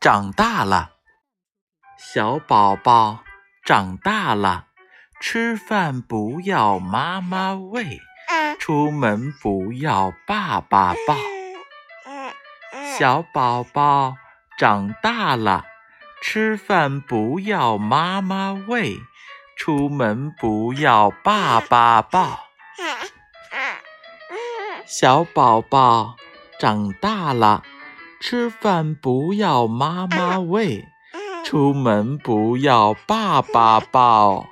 长大了，小宝宝长大了，吃饭不要妈妈喂，出门不要爸爸抱。小宝宝长大了，吃饭不要妈妈喂，出门不要爸爸抱。小宝宝长大了，吃饭不要妈妈喂，出门不要爸爸抱。